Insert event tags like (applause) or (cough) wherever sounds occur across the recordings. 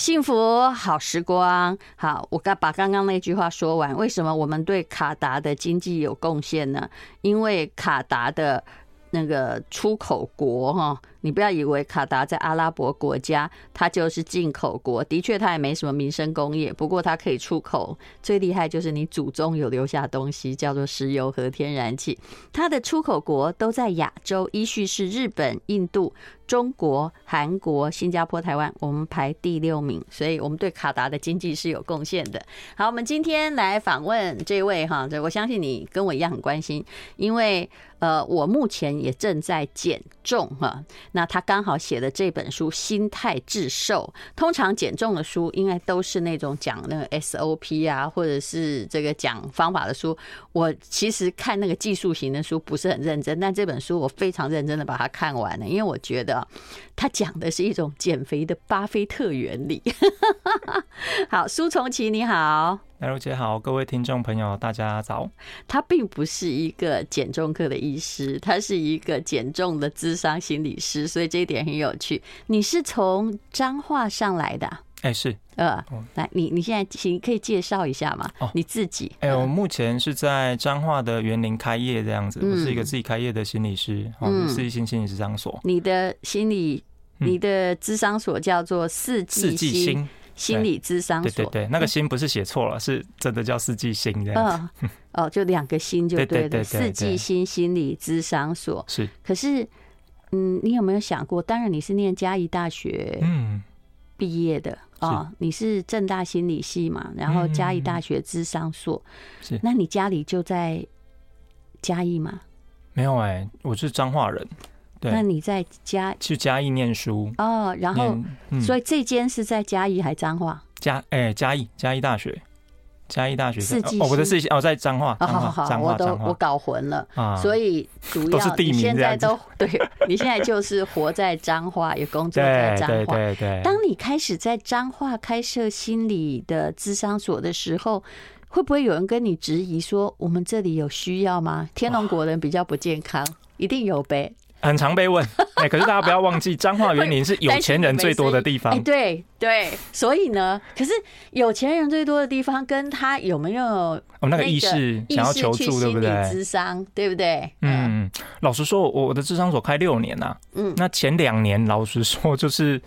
幸福好时光，好，我刚把刚刚那句话说完。为什么我们对卡达的经济有贡献呢？因为卡达的那个出口国哈。你不要以为卡达在阿拉伯国家，它就是进口国。的确，它也没什么民生工业，不过它可以出口。最厉害就是你祖宗有留下东西，叫做石油和天然气。它的出口国都在亚洲，依序是日本、印度、中国、韩国、新加坡、台湾，我们排第六名。所以，我们对卡达的经济是有贡献的。好，我们今天来访问这位哈，这我相信你跟我一样很关心，因为呃，我目前也正在建重哈。那他刚好写的这本书《心态致瘦》，通常减重的书应该都是那种讲那个 SOP 啊，或者是这个讲方法的书。我其实看那个技术型的书不是很认真，但这本书我非常认真的把它看完了，因为我觉得他讲的是一种减肥的巴菲特原理。(laughs) 好，苏从奇你好。来如姐好，各位听众朋友，大家早。他并不是一个减重课的医师，他是一个减重的智商心理师，所以这一点很有趣。你是从彰化上来的？哎、欸，是。呃，来，你你现在请可以介绍一下吗？哦，你自己。哎、欸，我目前是在彰化的园林开业这样子，我是一个自己开业的心理师，嗯，四季心心理咨商所。你的心理，你的智商所叫做四季四季心。理咨商所，对对对，那个心不是写错了，是真的叫四季心这样子。哦，哦，就两个心就对了。四季心心理咨商所是。可是，嗯，你有没有想过？当然，你是念嘉义大学嗯毕业的哦，你是正大心理系嘛，然后嘉义大学智商所是。那你家里就在嘉义吗？没有哎，我是彰化人。那你在嘉去嘉义念书哦，然后、嗯、所以这间是在嘉义还彰化？嘉哎嘉义嘉义大学，嘉义大学四季哦，我的四季哦在彰化，彰化彰化，我都我搞混了啊，所以主要你现在都对，你现在就是活在彰化，也工作在彰化。对对对。当你开始在彰化开设心理的咨商所的时候，会不会有人跟你质疑说，我们这里有需要吗？天龙国人比较不健康，一定有呗。很常被问，(laughs) 哎，可是大家不要忘记，彰化园林是有钱人最多的地方。哎，对对，所以呢，可是有钱人最多的地方，跟他有没有哦那个意识想要求助，对不对？智商，对不对？嗯，老实说，我我的智商所开六年呐，嗯，那前两年老实说就是。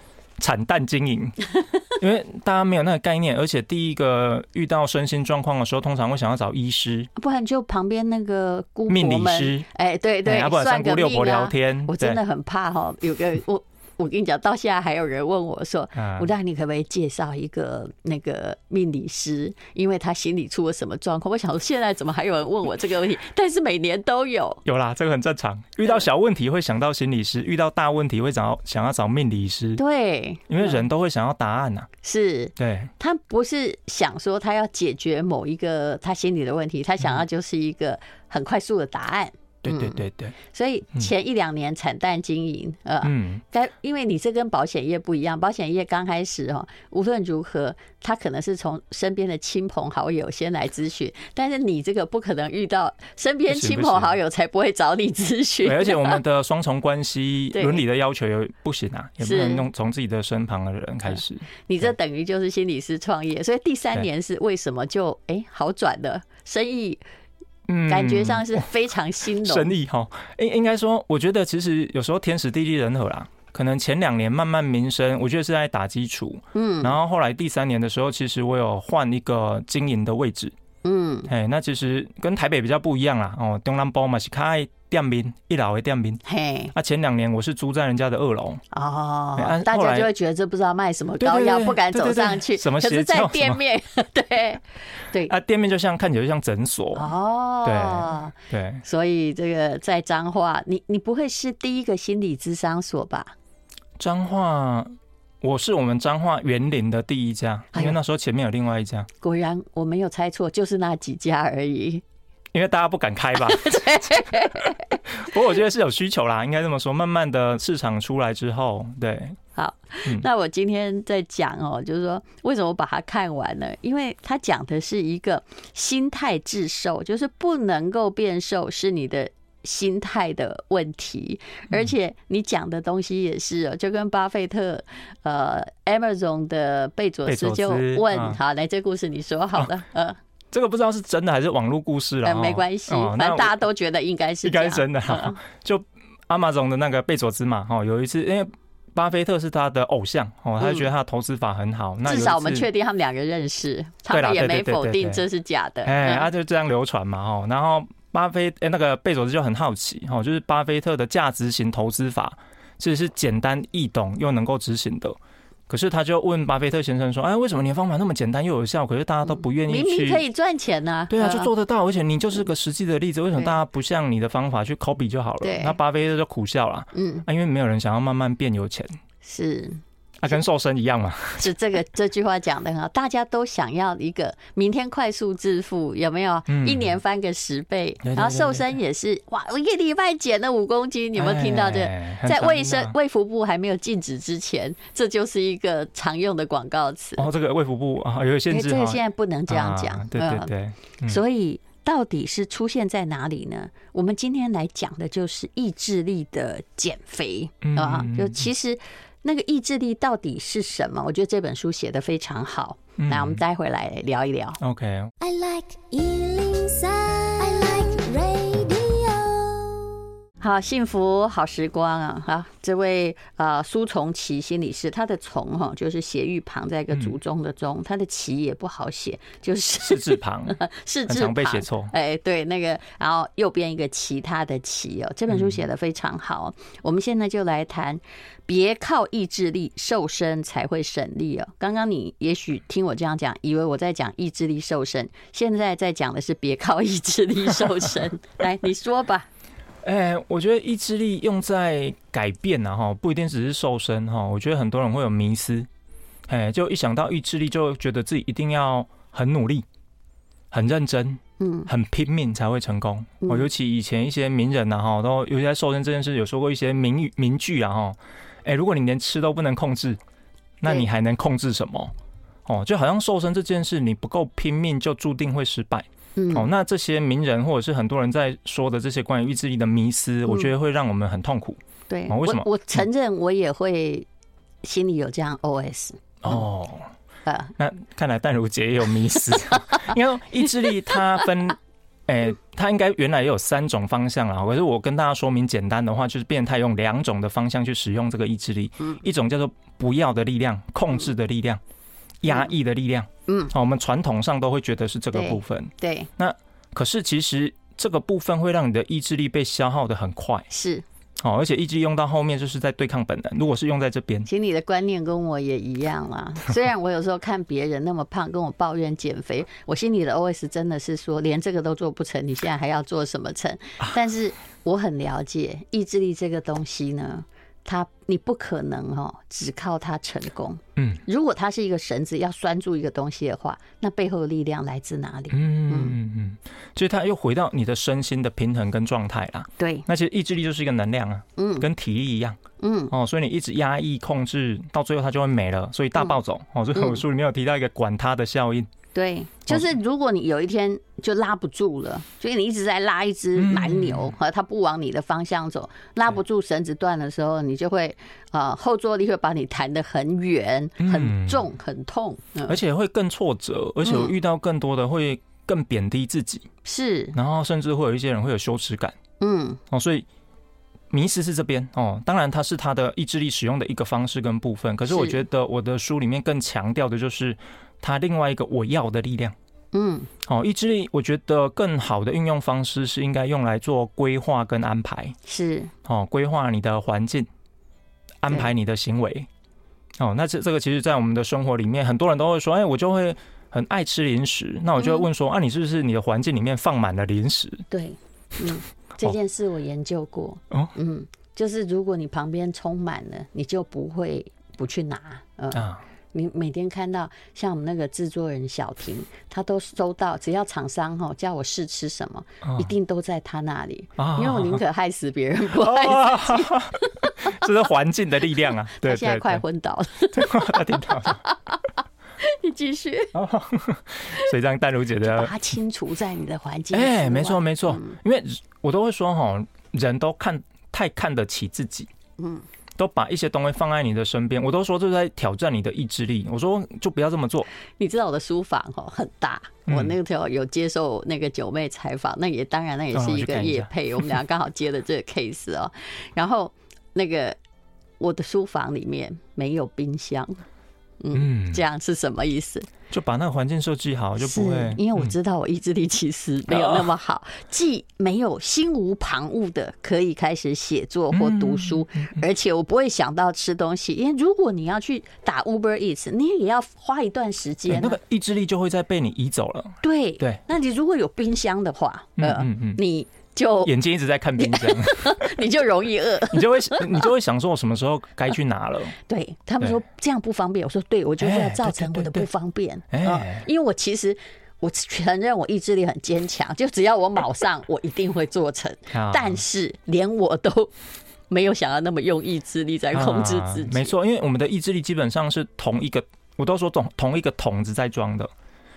惨淡经营，(laughs) 因为大家没有那个概念，而且第一个遇到身心状况的时候，通常会想要找医师，不然就旁边那个姑命理师，哎，对对，要不然三姑六婆聊天，我真的很怕哈，有个我。我跟你讲，到现在还有人问我说：“吴大，你可不可以介绍一个那个命理师？因为他心里出了什么状况？”我想说，现在怎么还有人问我这个问题？但是每年都有，有啦，这个很正常。遇到小问题会想到心理师，遇到大问题会找想要找命理师。对，因为人都会想要答案呐、啊。是，对，他不是想说他要解决某一个他心里的问题，他想要就是一个很快速的答案。对对对对，所以前一两年惨淡经营，呃，嗯，但因为你这跟保险业不一样，保险业刚开始哦，无论如何，他可能是从身边的亲朋好友先来咨询，但是你这个不可能遇到身边亲朋好友才不会找你咨询，而且我们的 (laughs) 双重关系伦理的要求又不行啊，也不能弄从自己的身旁的人开始。你这等于就是心理师创业，所以第三年是为什么就哎好转的生意？嗯，感觉上是非常兴隆，(laughs) 生意哈，应应该说，我觉得其实有时候天时地利人和啦。可能前两年慢慢民生，我觉得是在打基础，嗯，然后后来第三年的时候，其实我有换一个经营的位置，嗯，哎，那其实跟台北比较不一样啦，哦，中南包嘛是开。店面一楼的店面，嘿，那前两年我是租在人家的二楼哦，大家就会觉得这不知道卖什么膏药，不敢走上去。什么？可是在店面，(laughs) 对对啊，店面就像看起来就像诊所哦，对对，所以这个在彰化，你你不会是第一个心理咨商所吧？彰化，我是我们彰化园林的第一家，因为那时候前面有另外一家。果然我没有猜错，就是那几家而已。因为大家不敢开吧，(laughs) 不过我觉得是有需求啦，应该这么说。慢慢的市场出来之后，对，好，那我今天在讲哦，就是说为什么我把它看完了？因为它讲的是一个心态致瘦，就是不能够变瘦是你的心态的问题，而且你讲的东西也是哦，就跟巴菲特呃，Amazon 的贝佐斯就问，嗯、好，来这故事你说好了，呃、哦，这个不知道是真的还是网络故事了，呃，没关系，哦、反正大家都觉得应该是应该是真的，嗯、就 Amazon 的那个贝佐斯嘛，哦，有一次因为巴菲特是他的偶像哦，他就觉得他的投资法很好，嗯、那至少我们确定他们两个认识，他们也没否定这是假的，哎，他就这样流传嘛，哦，然后。巴菲诶，那个贝佐斯就很好奇哈，就是巴菲特的价值型投资法其实是简单易懂又能够执行的。可是他就问巴菲特先生说：“哎，为什么你的方法那么简单又有效？可是大家都不愿意去？明明可以赚钱呢？对啊，就做得到，而且你就是个实际的例子。为什么大家不像你的方法去 copy 就好了？”那巴菲特就苦笑了。嗯，啊，因为没有人想要慢慢变有钱。是。啊，跟瘦身一样嘛？(laughs) 是这个这句话讲的很好，大家都想要一个明天快速致富，有没有？一年翻个十倍，然后瘦身也是哇，我一个礼拜减了五公斤，你有没有听到这？在卫生卫福部还没有禁止之前，这就是一个常用的广告词。哦，这个卫福部啊有限制，这个现在不能这样讲。对对对。所以到底是出现在哪里呢？我们今天来讲的就是意志力的减肥啊，就其实。那个意志力到底是什么？我觉得这本书写的非常好。来我们待会来聊一聊。OK。I like 好，幸福好时光啊！好，这位呃苏从奇心理师，他的从哈就是斜玉旁，在一个祖宗的宗，他的奇也不好写，就是是字旁，(laughs) 是字旁被写错。哎，对，那个，然后右边一个其他的奇哦，这本书写的非常好。我们现在就来谈，别靠意志力瘦身才会省力哦。刚刚你也许听我这样讲，以为我在讲意志力瘦身，现在在讲的是别靠意志力瘦身。(laughs) 来，你说吧。哎，我觉得意志力用在改变呢，哈，不一定只是瘦身哈。我觉得很多人会有迷思，哎，就一想到意志力，就觉得自己一定要很努力、很认真、嗯，很拼命才会成功。哦，尤其以前一些名人呐，哈，都尤其在瘦身这件事有说过一些名语名句啊，哈，哎，如果你连吃都不能控制，那你还能控制什么？哦，就好像瘦身这件事，你不够拼命，就注定会失败。嗯，哦，那这些名人或者是很多人在说的这些关于意志力的迷思，我觉得会让我们很痛苦。对，为什么？我承认我也会心里有这样 OS。哦，呃，那看来淡如姐也有迷思。(laughs) 因为意志力它分，(laughs) 诶，它应该原来也有三种方向啊。可是我跟大家说明简单的话，就是变态用两种的方向去使用这个意志力。一种叫做不要的力量，控制的力量。压抑的力量，嗯，好，我们传统上都会觉得是这个部分，对。那可是其实这个部分会让你的意志力被消耗的很快，是。好，而且意志用到后面就是在对抗本能。如果是用在这边，其实你的观念跟我也一样啦。虽然我有时候看别人那么胖，跟我抱怨减肥，(laughs) 我心里的 OS 真的是说，连这个都做不成，你现在还要做什么成？(laughs) 但是我很了解意志力这个东西呢。他，你不可能哦，只靠他成功。嗯，如果他是一个绳子，要拴住一个东西的话，那背后的力量来自哪里？嗯嗯嗯，所以他又回到你的身心的平衡跟状态啦。对，那其实意志力就是一个能量啊，嗯，跟体力一样，嗯哦，所以你一直压抑控制，到最后它就会没了，所以大暴走。哦，所以我书里面有提到一个管他的效应。对，就是如果你有一天就拉不住了，所以你一直在拉一只蛮牛，和它不往你的方向走，拉不住绳子断的时候，你就会啊后坐力会把你弹得很远、很重、很痛，而且会更挫折，而且我遇到更多的会更贬低自己，是，然后甚至会有一些人会有羞耻感，嗯，哦，所以迷失是这边哦，当然它是他的意志力使用的一个方式跟部分，可是。我觉得我的书里面更强调的就是。它另外一个我要的力量，嗯，哦，意志力，我觉得更好的运用方式是应该用来做规划跟安排，是。哦，规划你的环境，安排你的行为，哦，那这这个其实，在我们的生活里面，很多人都会说，哎，我就会很爱吃零食，那我就会问说，啊，你是不是你的环境里面放满了零食？对，嗯，这件事我研究过，哦，嗯，就是如果你旁边充满了，你就不会不去拿，嗯。啊你每天看到像我们那个制作人小婷，(laughs) 他都收到，只要厂商哈叫我试吃什么，一定都在他那里，因为我宁可害死别人，不 (laughs) 害死自己。这是环境的力量啊！(laughs) 对，他现在快昏倒了，他听到了。你继继续。所以这样淡如姐的，把它清除在你的环境。哎，没错没错，因为我都会说哈，人都看太看得起自己，嗯。都把一些东西放在你的身边，我都说这是在挑战你的意志力。我说就不要这么做。你知道我的书房哦很大，我那个时候有接受那个九妹采访，那也当然那也是一个业配，(laughs) 我们俩刚好接了这个 case 哦。然后那个我的书房里面没有冰箱。嗯，这样是什么意思？就把那个环境设计好，就不会。因为我知道我意志力其实没有那么好，既没有心无旁骛的可以开始写作或读书，而且我不会想到吃东西。因为如果你要去打 Uber Eats，你也要花一段时间，那个意志力就会再被你移走了。对对，那你如果有冰箱的话，嗯，你。就眼睛一直在看冰箱，(laughs) 你就容易饿，你就会你就会想说，我什么时候该去拿了？对他们说这样不方便，我说对，我就是要造成我的不方便。哎，因为我其实我承认我意志力很坚强，(laughs) 就只要我卯上，我一定会做成。但是连我都没有想要那么用意志力在控制自己。没错，因为我们的意志力基本上是同一个，我都说同同一个桶子在装的。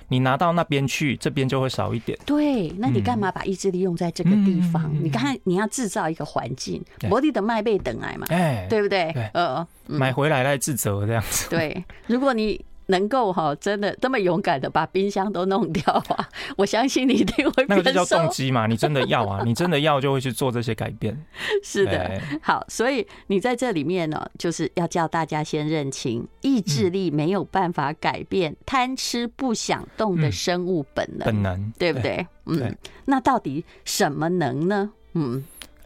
你拿到那边去，这边就会少一点。对，那你干嘛把意志力用在这个地方？嗯、你看，你要制造一个环境，我的麦被等来嘛，哎，对不对？对呃，买回来来自责这样子。对，如果你。能够哈，真的这么勇敢的把冰箱都弄掉啊！(laughs) 我相信你一定会。那个就叫动机嘛，你真的要啊，(laughs) 你真的要就会去做这些改变。是的，好，所以你在这里面呢，就是要叫大家先认清，意志力没有办法改变贪吃不想动的生物本能，本能对不对？嗯，那到底什么能呢？嗯，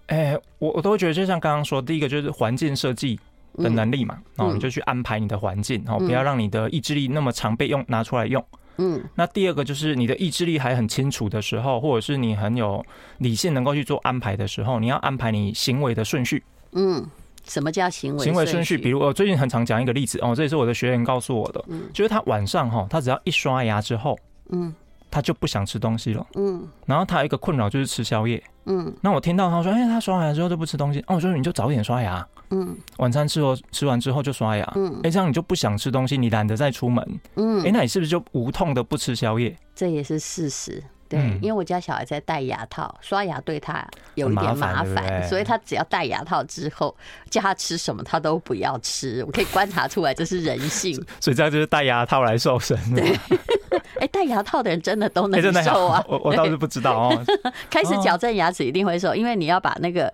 哎，我我都会觉得，就像刚刚说，第一个就是环境设计。的能力嘛，然后你就去安排你的环境，哦不要让你的意志力那么常被用拿出来用。嗯，那第二个就是你的意志力还很清楚的时候，或者是你很有理性能够去做安排的时候，你要安排你行为的顺序。嗯，什么叫行为行为顺序？比如我最近很常讲一个例子哦，这也是我的学员告诉我的，就是他晚上哈，他只要一刷牙之后，嗯。他就不想吃东西了，嗯，然后他有一个困扰就是吃宵夜，嗯，那我听到他说，哎，他刷牙之后就不吃东西，哦，我说你就早点刷牙，嗯，晚餐吃后吃完之后就刷牙，嗯，哎，这样你就不想吃东西，你懒得再出门，嗯，哎，那你是不是就无痛的不吃宵夜？这也是事实。对，因为我家小孩在戴牙套，刷牙对他有一点麻烦，所以他只要戴牙套之后，叫他吃什么他都不要吃。我可以观察出来，这是人性。(laughs) 所以这样就是戴牙套来瘦身。对，(laughs) 哎，戴牙套的人真的都能瘦啊！我我倒是不知道哦。(laughs) 开始矫正牙齿一定会瘦，因为你要把那个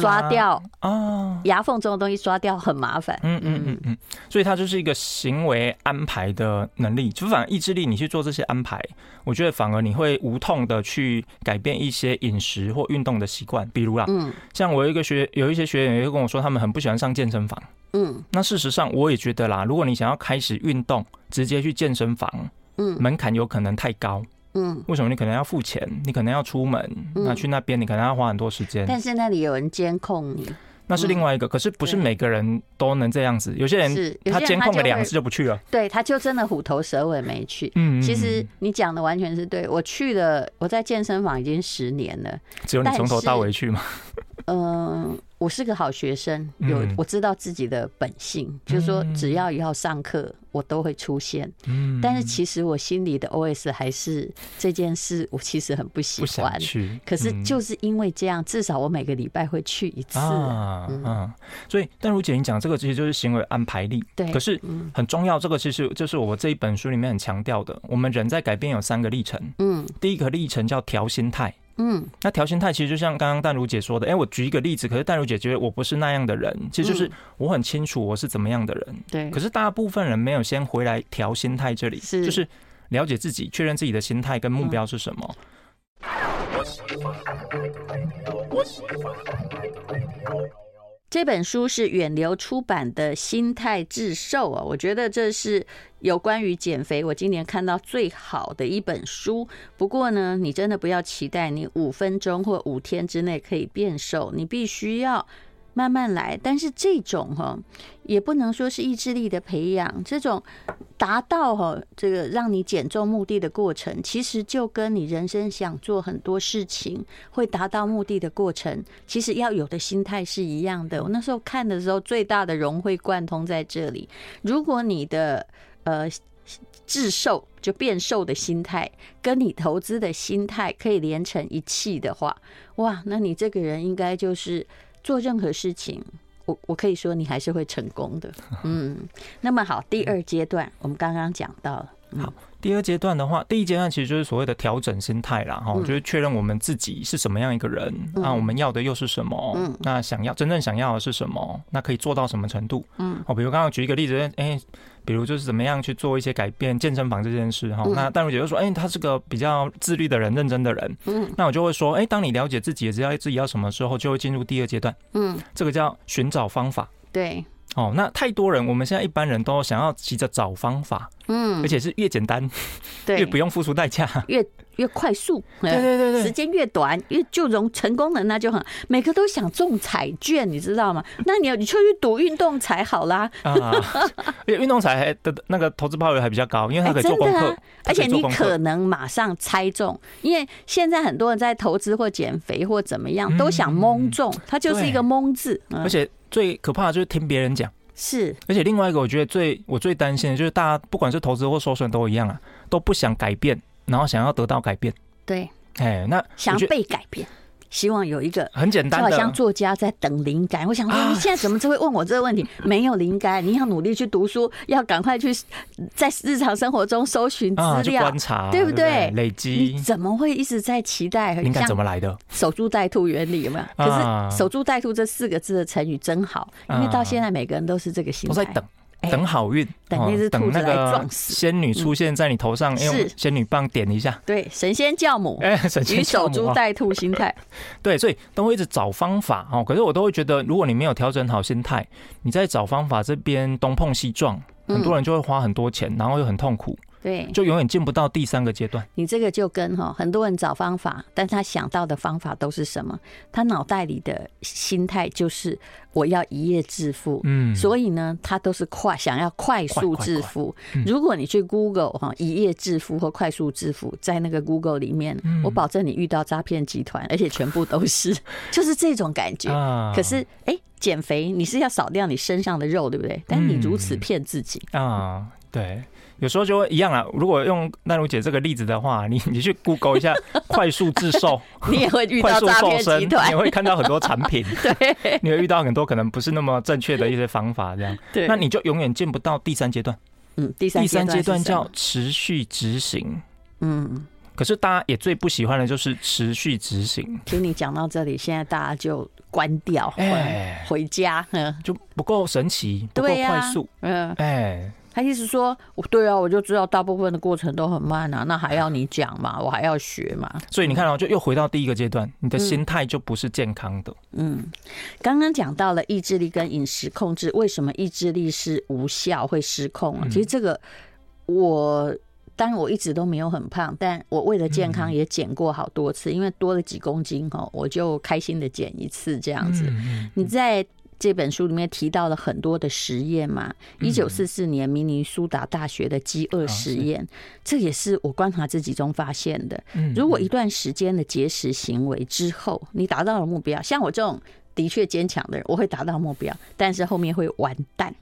刷掉啊，牙缝中的东西刷掉很麻烦。嗯嗯嗯嗯，所以它就是一个行为安排的能力，就反而意志力，你去做这些安排，我觉得反而你会。无痛的去改变一些饮食或运动的习惯，比如啦，嗯，像我有一个学有一些学员也会跟我说，他们很不喜欢上健身房，嗯，那事实上我也觉得啦，如果你想要开始运动，直接去健身房，嗯，门槛有可能太高，嗯，为什么？你可能要付钱，你可能要出门，那去那边你可能要花很多时间，但是那里有人监控你。那是另外一个，可是不是每个人都能这样子。有些人他监控了两次就不去了，对，他就真的虎头蛇尾没去。嗯，其实你讲的完全是对。我去了，我在健身房已经十年了，只有你从头到尾去吗？嗯。(laughs) 我是个好学生，有我知道自己的本性，嗯、就是说只要要上课，我都会出现。嗯，但是其实我心里的 OS 还是这件事，我其实很不喜欢。去，可是就是因为这样，至少我每个礼拜会去一次。啊，嗯、啊，所以但如姐你讲这个其实就是行为安排力。对，可是很重要，这个其实就是我这一本书里面很强调的。我们人在改变有三个历程。嗯，第一个历程叫调心态。嗯，那调心态其实就像刚刚淡如姐说的，哎，我举一个例子，可是淡如姐觉得我不是那样的人，其实就是我很清楚我是怎么样的人，对。可是大部分人没有先回来调心态这里，是。就是了解自己，确认自己的心态跟目标是什么。这本书是远流出版的《心态致瘦》啊，我觉得这是有关于减肥我今年看到最好的一本书。不过呢，你真的不要期待你五分钟或五天之内可以变瘦，你必须要。慢慢来，但是这种哈也不能说是意志力的培养，这种达到哈这个让你减重目的的过程，其实就跟你人生想做很多事情会达到目的的过程，其实要有的心态是一样的。我那时候看的时候，最大的融会贯通在这里。如果你的呃。致瘦就变瘦的心态，跟你投资的心态可以连成一气的话，哇，那你这个人应该就是做任何事情，我我可以说你还是会成功的。嗯，那么好，第二阶段我们刚刚讲到了，好。第二阶段的话，第一阶段其实就是所谓的调整心态啦，哈、嗯，就是确认我们自己是什么样一个人，那、嗯啊、我们要的又是什么？嗯，那想要真正想要的是什么？那可以做到什么程度？嗯，哦，比如刚刚举一个例子，哎、欸，比如就是怎么样去做一些改变，健身房这件事，哈、嗯，那淡如姐就说，哎、欸，他是个比较自律的人，认真的人，嗯，那我就会说，哎、欸，当你了解自己，也知道自己要什么时候，就会进入第二阶段，嗯，这个叫寻找方法，对。哦，那太多人，我们现在一般人都想要急着找方法，嗯，而且是越简单，对，(laughs) 越不用付出代价，越越快速，(laughs) 对对对对，时间越短，越就容成功的那就很，每个都想中彩券，你知道吗？那你要你就去赌运动彩好啦，啊，(laughs) 运动彩的那个投资报率还比较高，因为它可以做功课，而且你可能马上猜中，因为现在很多人在投资或减肥或怎么样，都想蒙中，它就是一个蒙字，而且。最可怕的就是听别人讲，是，而且另外一个我觉得最我最担心的就是大家不管是投资或收损都一样啊，都不想改变，然后想要得到改变，对，哎，那想被改变。希望有一个很简单的，就好像作家在等灵感。我想说，你现在怎么就会问我这个问题？(laughs) 没有灵感，你要努力去读书，要赶快去在日常生活中搜寻资料、观察，对不对？累积，你怎么会一直在期待灵感怎么来的？守株待兔原理有没有？可是“守株待兔”这四个字的成语真好，因为到现在每个人都是这个心态，都在等。等好运，等那只兔子来撞死，仙女出现在你头上，用仙女棒点一下。对，神仙教母，哎，神仙教母，守株待兔心态。(laughs) 对，所以都会一直找方法哦。可是我都会觉得，如果你没有调整好心态，你在找方法这边东碰西撞，很多人就会花很多钱，然后又很痛苦。对，就永远进不到第三个阶段。你这个就跟哈很多人找方法，但他想到的方法都是什么？他脑袋里的心态就是我要一夜致富。嗯，所以呢，他都是快想要快速致富。如果你去 Google 哈一夜致富或快速致富，在那个 Google 里面，我保证你遇到诈骗集团，而且全部都是 (laughs) 就是这种感觉。可是哎，减肥你是要少掉你身上的肉，对不对？但你如此骗自己啊，对。有时候就会一样啊。如果用奈如姐这个例子的话，你 (laughs) 你去 Google 一下 (laughs) 快速致瘦，你也会遇到诈骗集团，你会看到很多产品，(laughs) 对，你会遇到很多可能不是那么正确的一些方法，这样，对，那你就永远见不到第三阶段。嗯，第三阶段叫持续执行。嗯，可是大家也最不喜欢的就是持续执行。听你讲到这里，现在大家就关掉，哎，回家，嗯，就不够神奇，不够快速，嗯，哎。他意思说，对啊，我就知道大部分的过程都很慢啊，那还要你讲嘛，我还要学嘛。所以你看哦，就又回到第一个阶段，你的心态就不是健康的。嗯，刚刚讲到了意志力跟饮食控制，为什么意志力是无效会失控啊？其实这个我当然我一直都没有很胖，但我为了健康也减过好多次，因为多了几公斤哈，我就开心的减一次这样子。你在。这本书里面提到了很多的实验嘛，一九四四年明尼苏达大学的饥饿实验，这也是我观察自己中发现的。如果一段时间的节食行为之后，你达到了目标，像我这种的确坚强的人，我会达到目标，但是后面会完蛋。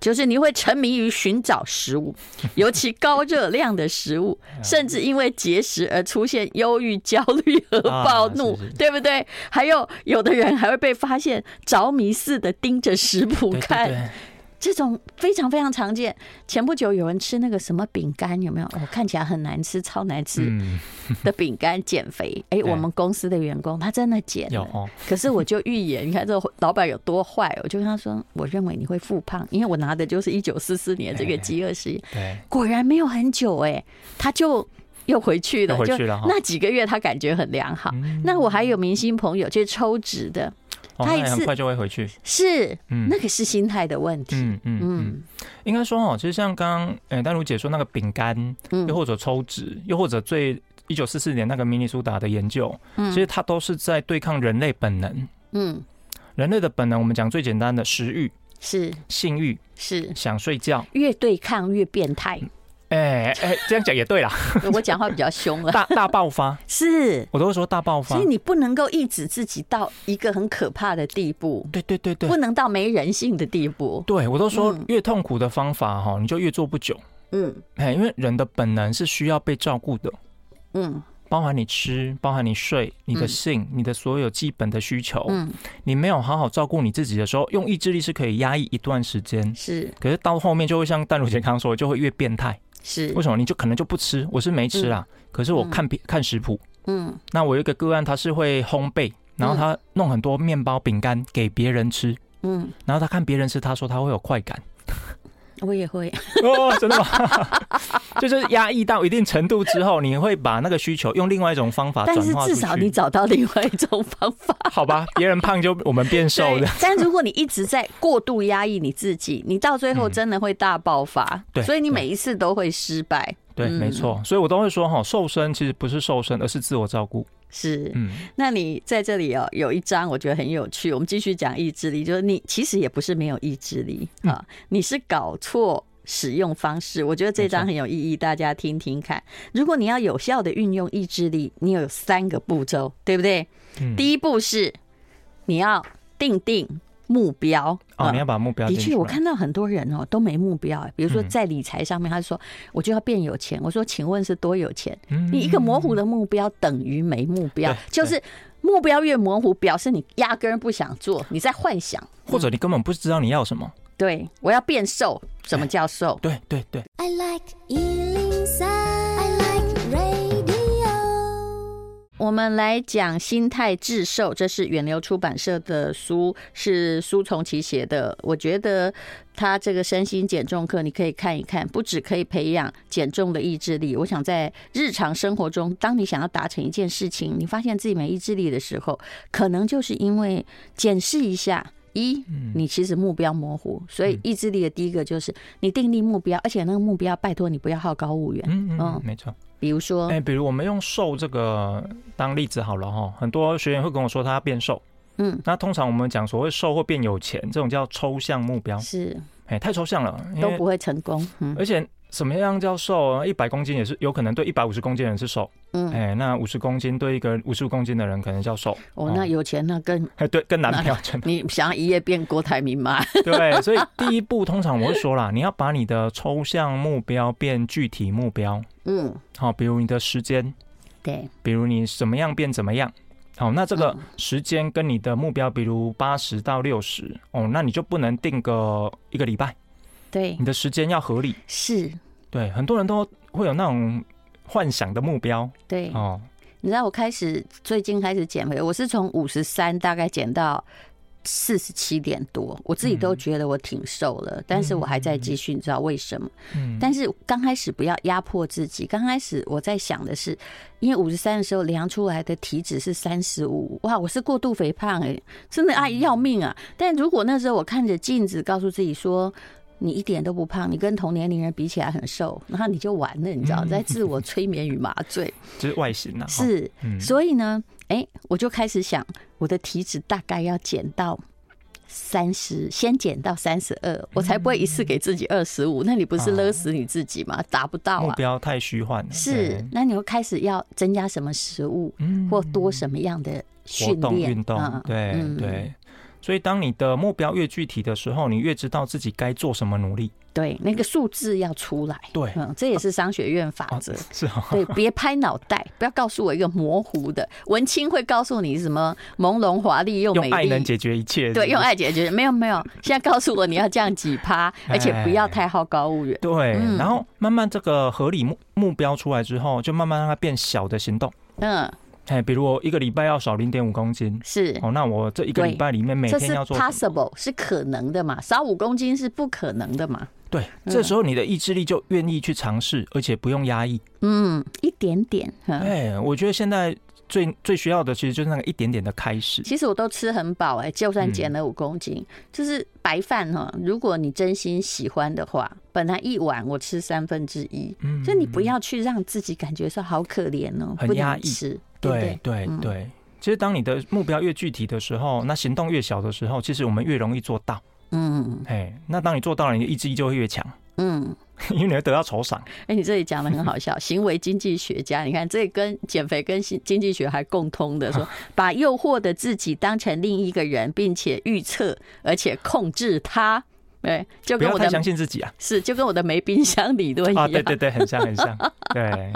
就是你会沉迷于寻找食物，(laughs) 尤其高热量的食物，甚至因为节食而出现忧郁、焦虑和暴怒，对不对？还有有的人还会被发现着迷似的盯着食谱看。这种非常非常常见。前不久有人吃那个什么饼干，有没有？哦，看起来很难吃，超难吃的饼干减肥。(laughs) 哎，我们公司的员工他真的减了，可是我就预言，你看这个老板有多坏，我就跟他说，我认为你会复胖，因为我拿的就是一九四四年这个饥饿实验。(laughs) 对，果然没有很久，哎，他就又回去了，就那几个月他感觉很良好。那我还有明星朋友就是抽脂的。他也很快就会回去，是，嗯，那个是心态的问题，嗯嗯嗯，应该说哦，其实像刚刚，呃，丹如姐说那个饼干，又或者抽脂，又或者最一九四四年那个明尼苏达的研究，其实它都是在对抗人类本能，嗯，人类的本能，我们讲最简单的食欲是。性欲是。想睡觉，越对抗越变态。哎哎，这样讲也对啦。(laughs) 我讲话比较凶了。大大爆发。是，我都会说大爆发。所以你不能够抑制自己到一个很可怕的地步。对对对对，不能到没人性的地步。对，我都说越痛苦的方法哈，你就越做不久。嗯，哎，因为人的本能是需要被照顾的，嗯，包含你吃，包含你睡，你的性，你的所有基本的需求，嗯，你没有好好照顾你自己的时候，用意志力是可以压抑一段时间，是，可是到后面就会像淡如姐刚刚说的，就会越变态，是，为什么？你就可能就不吃，我是没吃啦，可是我看看食谱，嗯，那我有一个个案，他是会烘焙，然后他弄很多面包、饼干给别人吃，嗯，然后他看别人吃，他说他会有快感。我也会哦，真的吗？(laughs) 就是压抑到一定程度之后，你会把那个需求用另外一种方法。但是至少你找到另外一种方法。好吧，别人胖就我们变瘦的。(laughs) 但如果你一直在过度压抑你自己，你到最后真的会大爆发。对，所以你每一次都会失败。对，没错。所以我都会说哈，瘦身其实不是瘦身，而是自我照顾。是，嗯，那你在这里哦，有一章我觉得很有趣，我们继续讲意志力，就是你其实也不是没有意志力啊，你是搞错使用方式。我觉得这章很有意义，大家听听看。如果你要有效的运用意志力，你有三个步骤，对不对？第一步是你要定定。目标哦，你要把目标。的确，我看到很多人哦都没目标。比如说在理财上面，他说我就要变有钱。我说，请问是多有钱？你一个模糊的目标等于没目标，就是目标越模糊，表示你压根不想做，你在幻想，或者你根本不知道你要什么。对，我要变瘦，什么叫瘦？对对对。I like 我们来讲心态致瘦，这是远流出版社的书，是苏从奇写的。我觉得他这个身心减重课你可以看一看，不只可以培养减重的意志力。我想在日常生活中，当你想要达成一件事情，你发现自己没意志力的时候，可能就是因为检视一下：一，你其实目标模糊，所以意志力的第一个就是你订立目标，而且那个目标拜托你不要好高骛远。嗯嗯，没错。比如说，哎，比如我们用瘦这个当例子好了哈，很多学员会跟我说他要变瘦，嗯，那通常我们讲所谓瘦或变有钱这种叫抽象目标，是，哎，太抽象了，都不会成功，嗯，而且什么样叫瘦？一百公斤也是有可能对一百五十公斤的人是瘦，嗯，哎，那五十公斤对一个五十五公斤的人可能叫瘦，哦，那有钱那更，哎，对，更难标准。(laughs) 你想要一夜变郭台铭吗？(laughs) 对，所以第一步通常我会说啦，你要把你的抽象目标变具体目标。嗯，好，比如你的时间，对，比如你怎么样变怎么样，好，那这个时间跟你的目标，比如八十到六十，哦，那你就不能定个一个礼拜，对，你的时间要合理，是，对，很多人都会有那种幻想的目标，对，哦，你知道我开始最近开始减肥，我是从五十三大概减到。四十七点多，我自己都觉得我挺瘦了，嗯、但是我还在继续，你知道为什么？嗯，但是刚开始不要压迫自己。刚开始我在想的是，因为五十三的时候量出来的体脂是三十五，哇，我是过度肥胖哎、欸，真的啊要命啊！但如果那时候我看着镜子，告诉自己说你一点都不胖，你跟同年龄人比起来很瘦，然后你就完了，你知道，在自我催眠与麻醉，(laughs) 就是外形啊，是，所以呢。哎、欸，我就开始想，我的体脂大概要减到三十，先减到三十二，我才不会一次给自己二十五。那你不是勒死你自己吗？达不到啊，目标太虚幻了。是，那你会开始要增加什么食物，或多什么样的训练运动？对对。所以，当你的目标越具体的时候，你越知道自己该做什么努力。对，那个数字要出来。对，嗯，这也是商学院法则。是啊。(laughs) 对，别拍脑袋，不要告诉我一个模糊的。文青会告诉你什么朦胧华丽又美丽，用爱能解决一切。对，用爱解决。没有没有，现在告诉我你要降几趴，而且不要太好高骛远。对，然后慢慢这个合理目目标出来之后，就慢慢让它变小的行动。嗯。哎，比如我一个礼拜要少零点五公斤，是哦，那我这一个礼拜里面每天要做 possible 是可能的嘛？少五公斤是不可能的嘛？对，这时候你的意志力就愿意去尝试，而且不用压抑。嗯，一点点。哎，我觉得现在最最需要的其实就是那个一点点的开始。其实我都吃很饱哎，就算减了五公斤，嗯、就是白饭哈。如果你真心喜欢的话，本来一碗我吃三分之一，嗯，就你不要去让自己感觉说好可怜哦，很压抑不吃。对对对，其实当你的目标越具体的时候，那行动越小的时候，其实我们越容易做到。嗯，哎，那当你做到了，你的意志力就会越强。嗯，(laughs) 因为你会得到酬赏。哎，你这里讲的很好笑，(laughs) 行为经济学家，你看这跟减肥跟经经济学还共通的，说 (laughs) 把诱惑的自己当成另一个人，并且预测而且控制他。对，就跟我的相信自己啊，是就跟我的没冰箱理论一样啊，对对对，很像很像。(laughs) 对，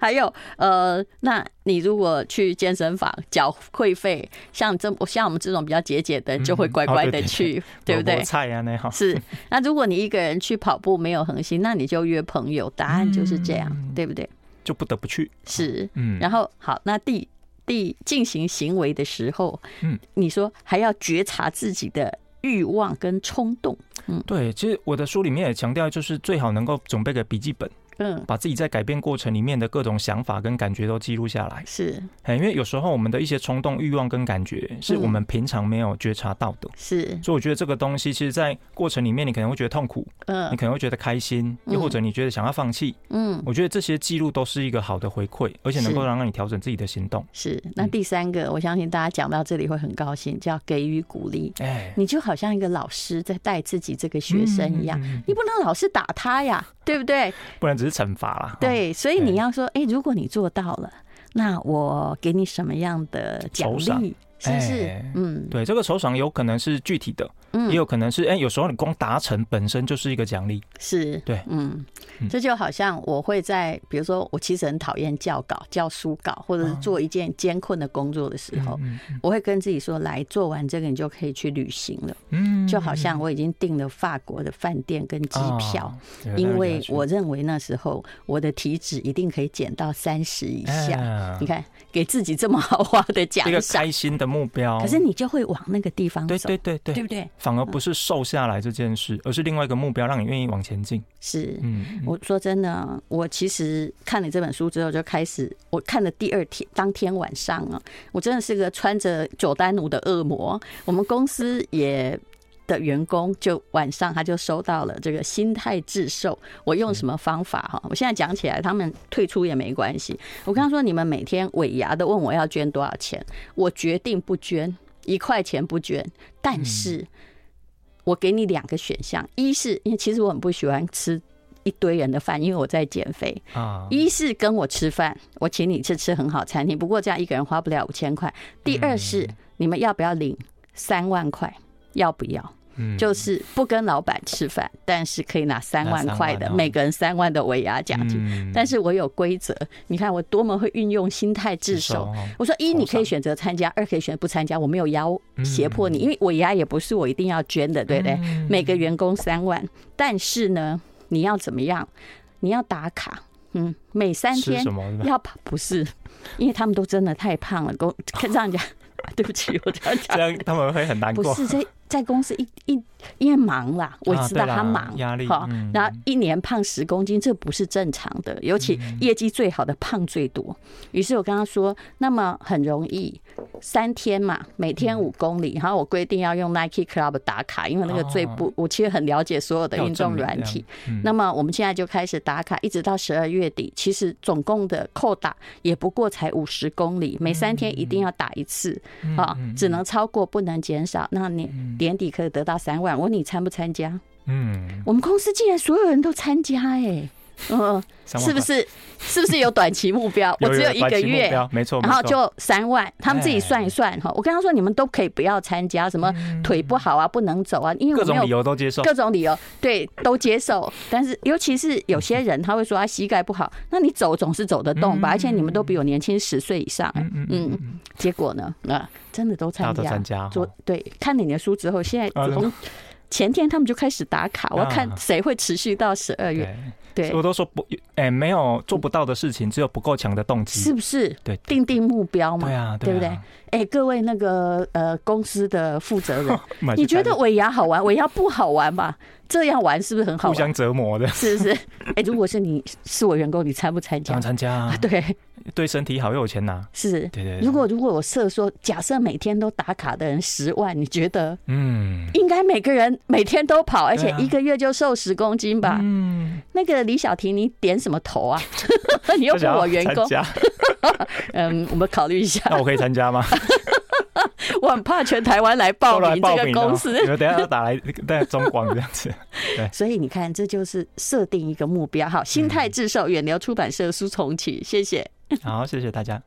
还有呃，那你如果去健身房缴会费，像这像我们这种比较节俭的，就会乖乖的去，对不对？菜啊，那好是。那如果你一个人去跑步没有恒心，那你就约朋友，答案就是这样，对不对？就不得不去。是，嗯。然后好，那第第进行行为的时候，嗯，你说还要觉察自己的。欲望跟冲动，嗯，对，其实我的书里面也强调，就是最好能够准备个笔记本。嗯，把自己在改变过程里面的各种想法跟感觉都记录下来。是，因为有时候我们的一些冲动、欲望跟感觉，是我们平常没有觉察到的。是，所以我觉得这个东西，其实，在过程里面，你可能会觉得痛苦，嗯，你可能会觉得开心，又或者你觉得想要放弃，嗯，我觉得这些记录都是一个好的回馈，而且能够让让你调整自己的行动。是，那第三个，我相信大家讲到这里会很高兴，叫给予鼓励。哎，你就好像一个老师在带自己这个学生一样，你不能老是打他呀。对不对？不然只是惩罚啦。对，所以你要说，哎，如果你做到了，那我给你什么样的奖励？是不是？嗯，对，这个酬赏有可能是具体的。也有可能是，哎、欸，有时候你光达成本身就是一个奖励，是对，嗯，这就好像我会在，比如说，我其实很讨厌校稿、校书稿，或者是做一件艰困的工作的时候，我会跟自己说，来做完这个，你就可以去旅行了。嗯，就好像我已经订了法国的饭店跟机票，因为我认为那时候我的体脂一定可以减到三十以下。你看，给自己这么豪华的奖，一个开心的目标，可是你就会往那个地方走，对对对对，对不对？反而不是瘦下来这件事，而是另外一个目标，让你愿意往前进。是，嗯，我说真的，我其实看了这本书之后，就开始我看了第二天，当天晚上啊，我真的是个穿着九丹奴的恶魔。我们公司也的员工就晚上他就收到了这个心态自售，我用什么方法哈？我现在讲起来，他们退出也没关系。我刚刚说，你们每天尾牙的问我要捐多少钱，我决定不捐一块钱不捐，但是。我给你两个选项，一是因为其实我很不喜欢吃一堆人的饭，因为我在减肥啊。一是跟我吃饭，我请你去吃很好餐厅，不过这样一个人花不了五千块。第二是你们要不要领三万块？要不要？就是不跟老板吃饭，但是可以拿三万块的，每个人三万的尾牙奖金。但是我有规则，你看我多么会运用心态自守。我说一，你可以选择参加；二，可以选择不参加。我没有要胁迫你，因为尾牙也不是我一定要捐的，对不对？每个员工三万，但是呢，你要怎么样？你要打卡，嗯，每三天要跑，不是，因为他们都真的太胖了，跟这样讲。(laughs) 对不起，我这样讲，这样他们会很难过。不是这。在公司一一因为忙啦，我知道他忙，压力好，然后一年胖十公斤，这不是正常的，尤其业绩最好的胖最多。于是我跟他说，那么很容易，三天嘛，每天五公里，然后我规定要用 Nike Club 打卡，因为那个最不，我其实很了解所有的运动软体。那么我们现在就开始打卡，一直到十二月底，其实总共的扣打也不过才五十公里，每三天一定要打一次啊，只能超过不能减少。那你。年底可以得到三万，我问你参不参加？嗯，我们公司竟然所有人都参加，哎，嗯，是不是？是不是有短期目标？(laughs) 我只有一个月，没错，然后就三万，他们自己算一算哈。我跟他说，你们都可以不要参加，什么腿不好啊，不能走啊，因为各种理由都接受，各种理由对都接受。但是尤其是有些人他会说他膝盖不好，那你走总是走得动吧？而且你们都比我年轻十岁以上，嗯，结果呢？啊，真的都参加，参加。做对，看了你的书之后，现在从前天他们就开始打卡，我要看谁会持续到十二月。对，我都说不，哎、欸，没有做不到的事情，只有不够强的动机，是不是？对，定定目标嘛，对啊，对不对？哎、欸，各位那个呃公司的负责人，(laughs) 你觉得尾牙好玩？尾牙不好玩吧？这样玩是不是很好玩？互相折磨的，是不是？哎、欸，如果是你是我员工，你参不参加？参加啊，对。对身体好又有钱拿，是，对对。如果如果我设说，假设每天都打卡的人十万，你觉得，嗯，应该每个人每天都跑，而且一个月就瘦十公斤吧？嗯，那个李小婷，你点什么头啊？(laughs) 你又不是我员工，(laughs) 嗯，我们考虑一下。那我可以参加吗？(laughs) 我很怕全台湾来报名这个公司，你们等下要打来 (laughs) 在中广这样子。(laughs) 对，所以你看，这就是设定一个目标。好，心态致瘦，远流出版社苏重启，谢谢。好，谢谢大家。